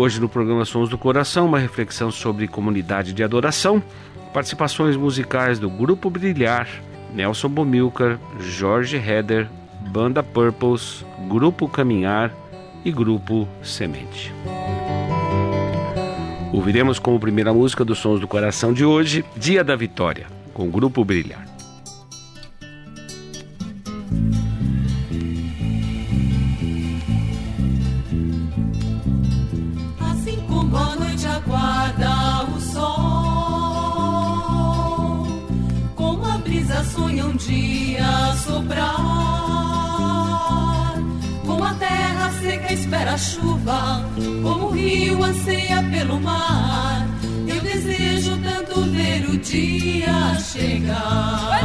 Hoje no programa Sons do Coração, uma reflexão sobre comunidade de adoração, participações musicais do Grupo Brilhar, Nelson Bomilcar, Jorge Heder, Banda Purples, Grupo Caminhar e Grupo Semente. Ouviremos como primeira música dos Sons do Coração de hoje, Dia da Vitória, com o Grupo Brilhar. Chuva, como o rio anseia pelo mar. Eu desejo tanto ver o dia chegar.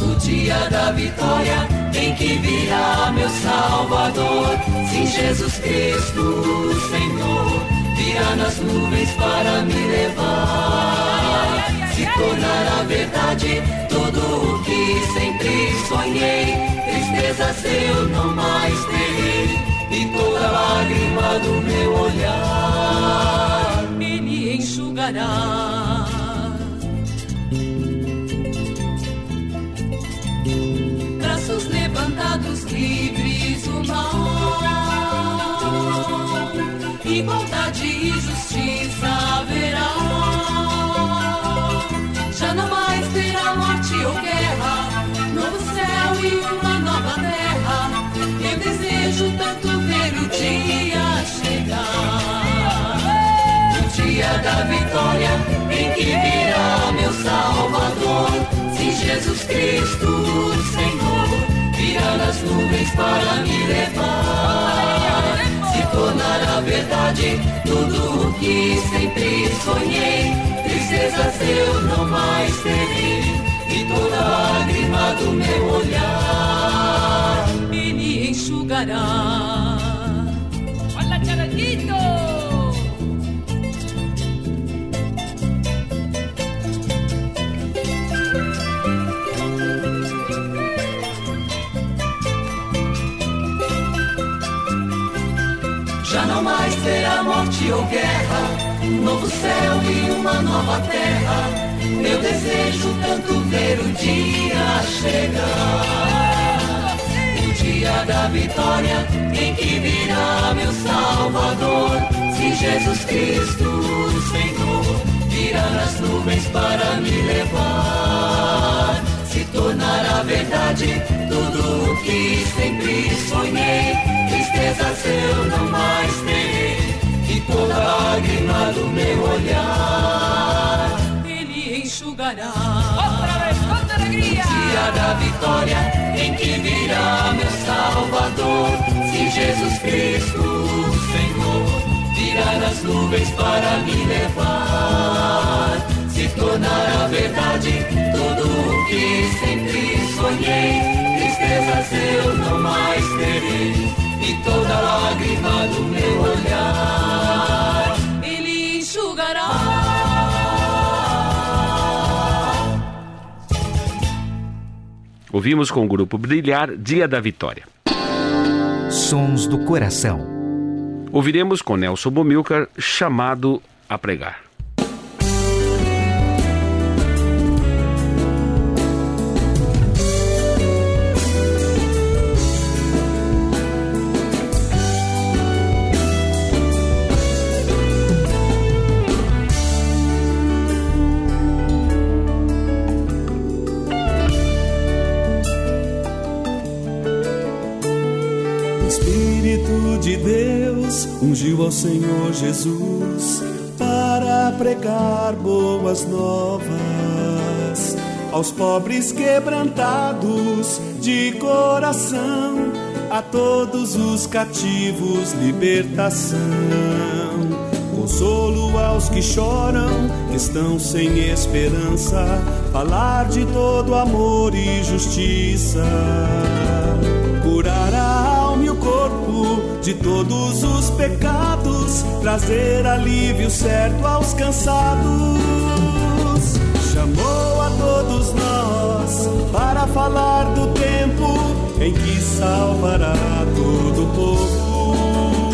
O dia da vitória em que virá meu Salvador. Sim, Jesus Cristo, Senhor, virá nas nuvens para me levar se tornará verdade tudo o que sempre sonhei. Tristeza eu não mais terei, e toda lágrima do meu olhar ele enxugará. Braços levantados, livres o mal, igualdade e justiça dia da vitória em que virá meu Salvador. Sim, Jesus Cristo, Senhor, virá nas nuvens para me levar. Se tornará verdade tudo o que sempre sonhei tristezas eu não mais terei, e toda lágrima do meu olhar ele enxugará. Olha, Charanguito! Terá morte ou guerra novo céu e uma nova terra. Eu desejo tanto ver o dia chegar. O dia da vitória em que virá meu Salvador. Se Jesus Cristo, Senhor, virá nas nuvens para me levar. Se tornará verdade tudo o que sempre sonhei. Tristezas eu não mais terei toda lágrima do meu olhar ele enxugará. Outra vez, quanta alegria! Dia da vitória em que virá meu Salvador, se Jesus Cristo, Senhor, virá nas nuvens para me levar. Se tornará verdade tudo o que sempre sonhei, tristezas eu não mais terei, e toda lágrima do meu olhar Ele enxugará. Ouvimos com o grupo Brilhar Dia da Vitória. Sons do Coração. Ouviremos com Nelson Bomilcar chamado a pregar. Ungiu ao Senhor Jesus para pregar boas novas aos pobres quebrantados de coração, a todos os cativos libertação. Consolo aos que choram, que estão sem esperança, falar de todo amor e justiça. Curar a de todos os pecados, trazer alívio certo aos cansados. Chamou a todos nós para falar do tempo em que salvará todo o povo.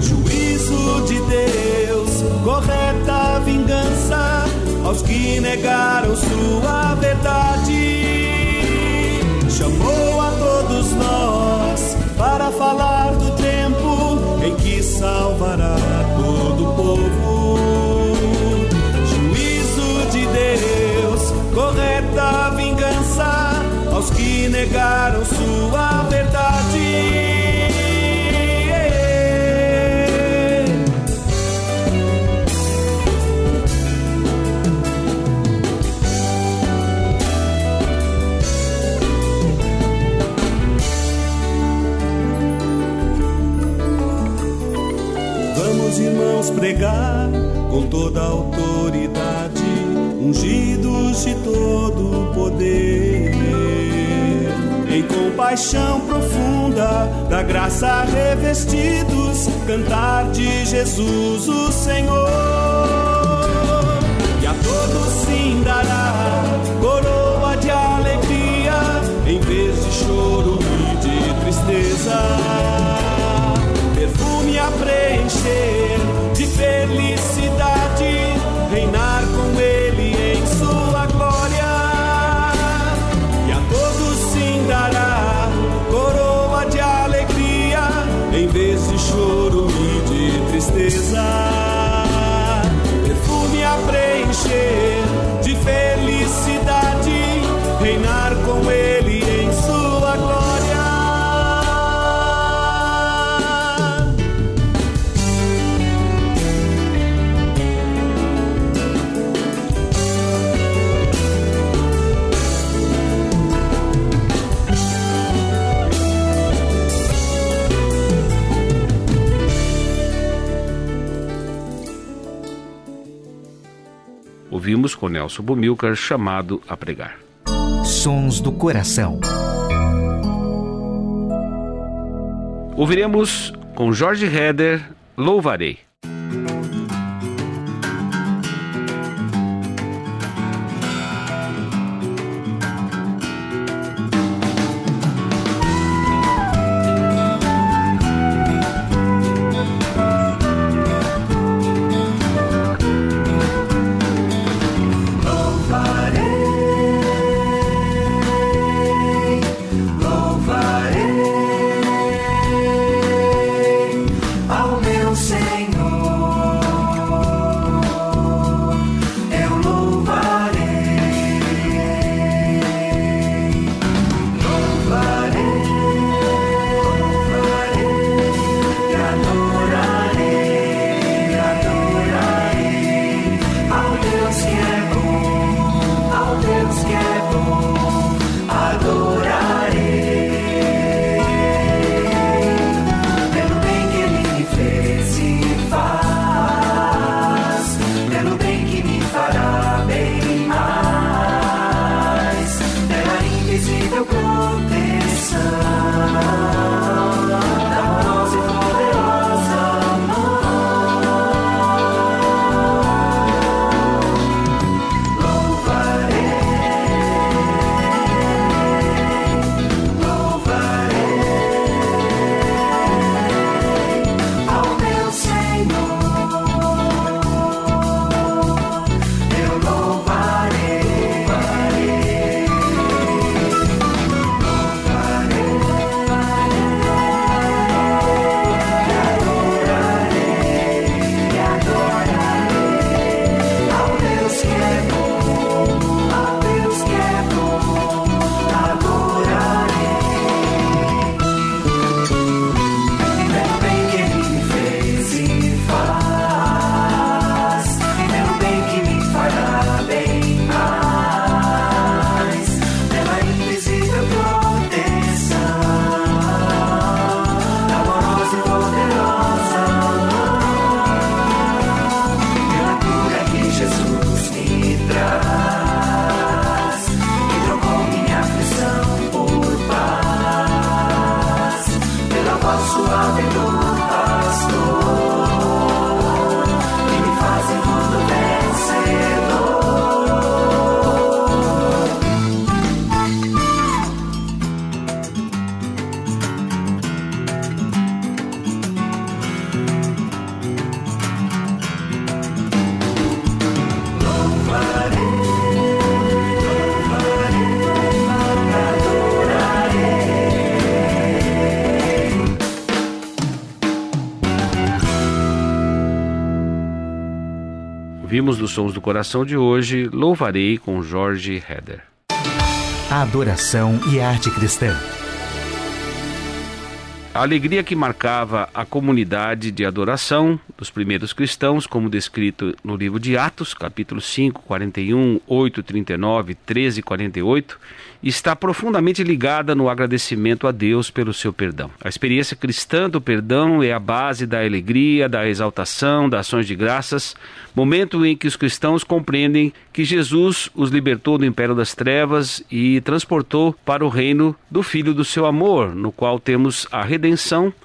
Juízo de Deus, correta vingança aos que negaram sua verdade. Chamou a todos nós para falar graça revestidos, cantar de Jesus o Senhor. Ouvimos com Nelson Bumilcar chamado a pregar. Sons do Coração. Ouviremos com Jorge Heder Louvarei. Vimos dos Sons do Coração de hoje Louvarei com Jorge Heder. Adoração e arte cristã. A alegria que marcava a comunidade de adoração dos primeiros cristãos, como descrito no livro de Atos, capítulo 5, 41, 8, 39, 13 e 48, está profundamente ligada no agradecimento a Deus pelo seu perdão. A experiência cristã do perdão é a base da alegria, da exaltação, das ações de graças, momento em que os cristãos compreendem que Jesus os libertou do império das trevas e transportou para o reino do Filho do seu amor, no qual temos a redenção,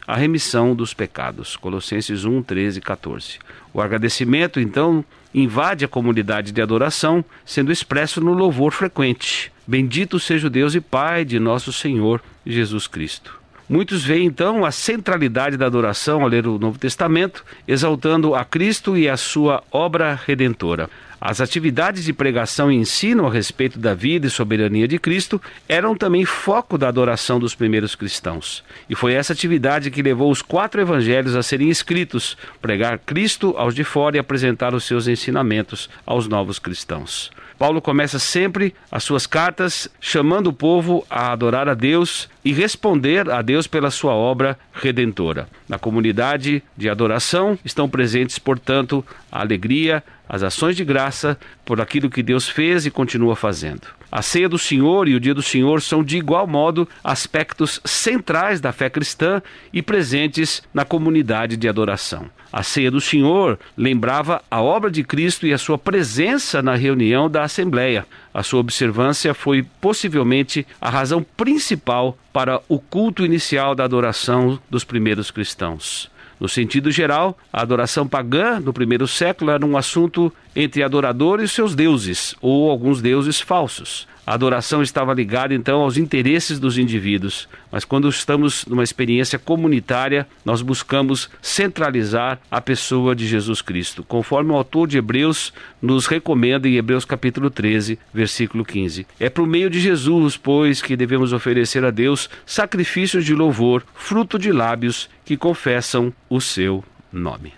a remissão dos pecados. Colossenses 1, 13 e 14. O agradecimento, então, invade a comunidade de adoração, sendo expresso no louvor frequente. Bendito seja o Deus e Pai de nosso Senhor Jesus Cristo. Muitos veem então a centralidade da adoração ao ler o Novo Testamento, exaltando a Cristo e a sua obra redentora. As atividades de pregação e ensino a respeito da vida e soberania de Cristo eram também foco da adoração dos primeiros cristãos. E foi essa atividade que levou os quatro evangelhos a serem escritos, pregar Cristo aos de fora e apresentar os seus ensinamentos aos novos cristãos. Paulo começa sempre as suas cartas chamando o povo a adorar a Deus e responder a Deus pela sua obra redentora. Na comunidade de adoração estão presentes, portanto, a alegria, as ações de graça por aquilo que Deus fez e continua fazendo. A ceia do Senhor e o dia do Senhor são, de igual modo, aspectos centrais da fé cristã e presentes na comunidade de adoração. A ceia do Senhor lembrava a obra de Cristo e a sua presença na reunião da Assembleia. A sua observância foi possivelmente a razão principal para o culto inicial da adoração dos primeiros cristãos. No sentido geral, a adoração pagã do primeiro século era um assunto entre adoradores e seus deuses, ou alguns deuses falsos. A adoração estava ligada então aos interesses dos indivíduos, mas quando estamos numa experiência comunitária, nós buscamos centralizar a pessoa de Jesus Cristo, conforme o autor de Hebreus nos recomenda em Hebreus capítulo 13, versículo 15. É por meio de Jesus, pois, que devemos oferecer a Deus sacrifícios de louvor, fruto de lábios que confessam o seu nome.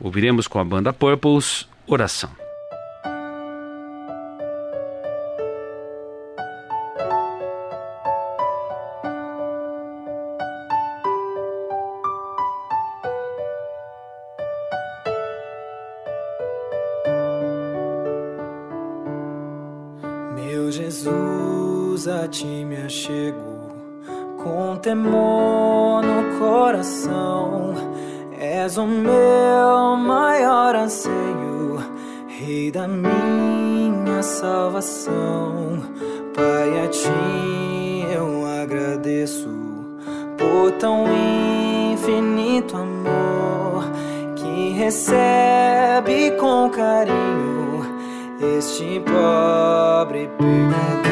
Ouviremos com a banda Purples oração. A ti me achego com temor no coração. És o meu maior anseio, Rei da minha salvação. Pai, a ti eu agradeço por tão infinito amor que recebe com carinho este pobre pecador.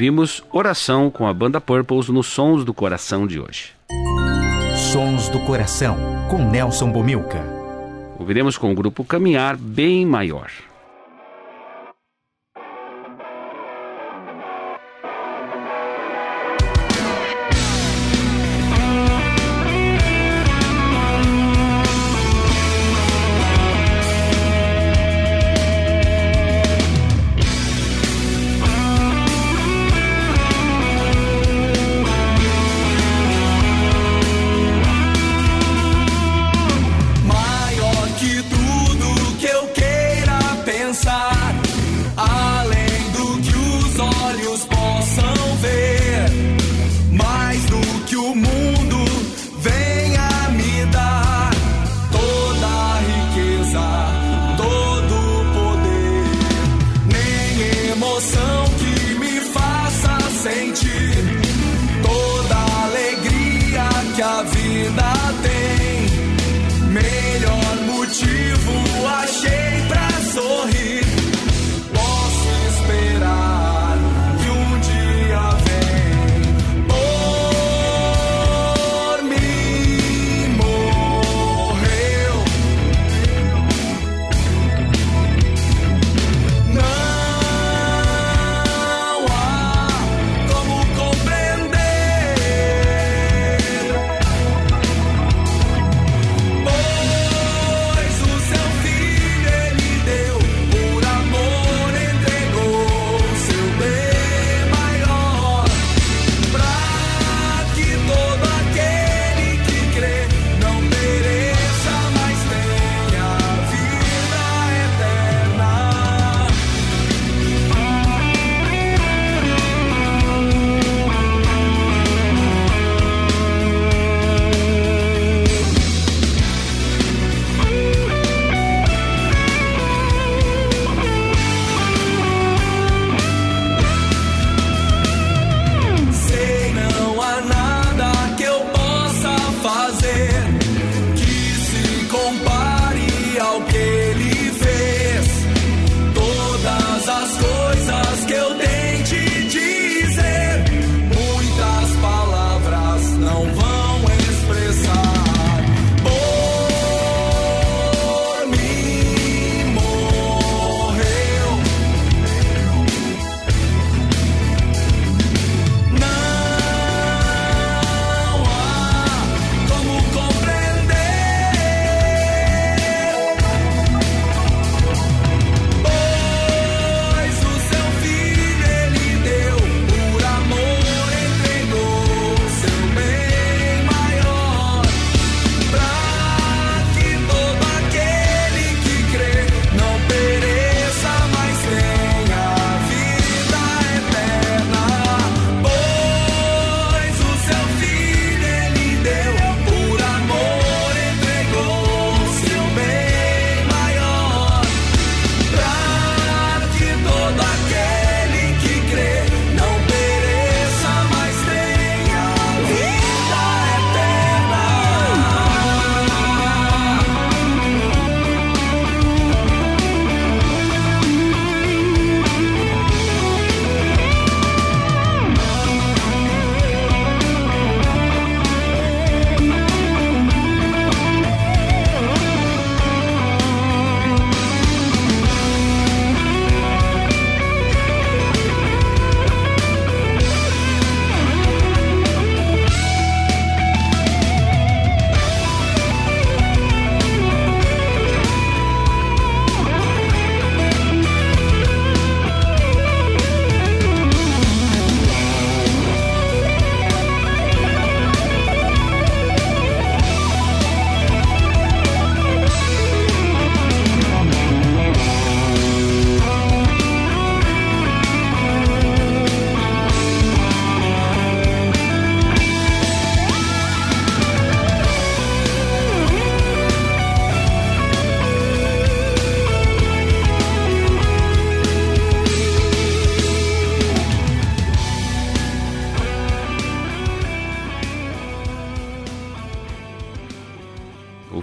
ouvimos Oração com a banda Purples nos Sons do Coração de hoje. Sons do Coração, com Nelson Bomilca. Ouviremos com o grupo Caminhar Bem Maior.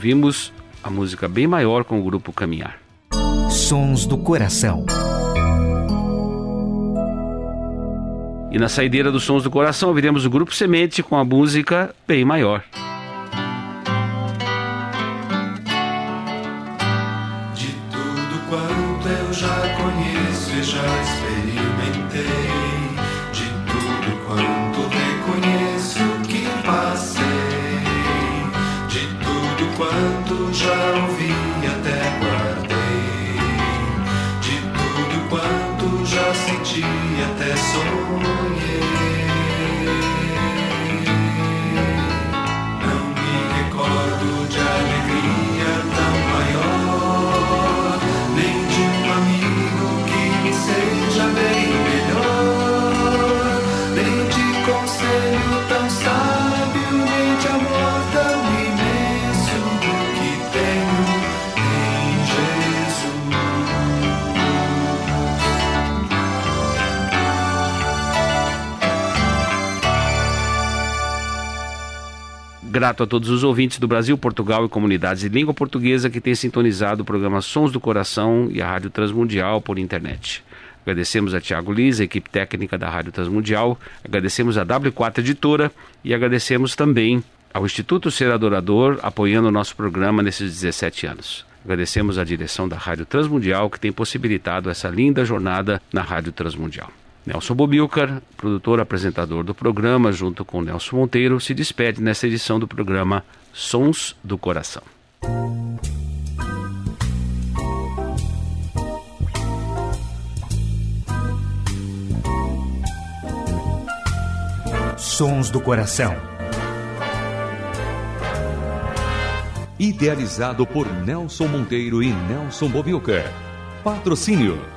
Ouvimos a música Bem Maior com o grupo Caminhar. Sons do Coração. E na saideira dos Sons do Coração ouviremos o grupo Semente com a música Bem Maior. Grato a todos os ouvintes do Brasil, Portugal e comunidades de língua portuguesa que têm sintonizado o programa Sons do Coração e a Rádio Transmundial por internet. Agradecemos a Tiago Liz, a equipe técnica da Rádio Transmundial, agradecemos a W4 Editora e agradecemos também ao Instituto Ser Adorador apoiando o nosso programa nesses 17 anos. Agradecemos a direção da Rádio Transmundial que tem possibilitado essa linda jornada na Rádio Transmundial. Nelson Bobilcar, produtor apresentador do programa, junto com Nelson Monteiro, se despede nessa edição do programa Sons do Coração. Sons do Coração. Idealizado por Nelson Monteiro e Nelson Bobilca. Patrocínio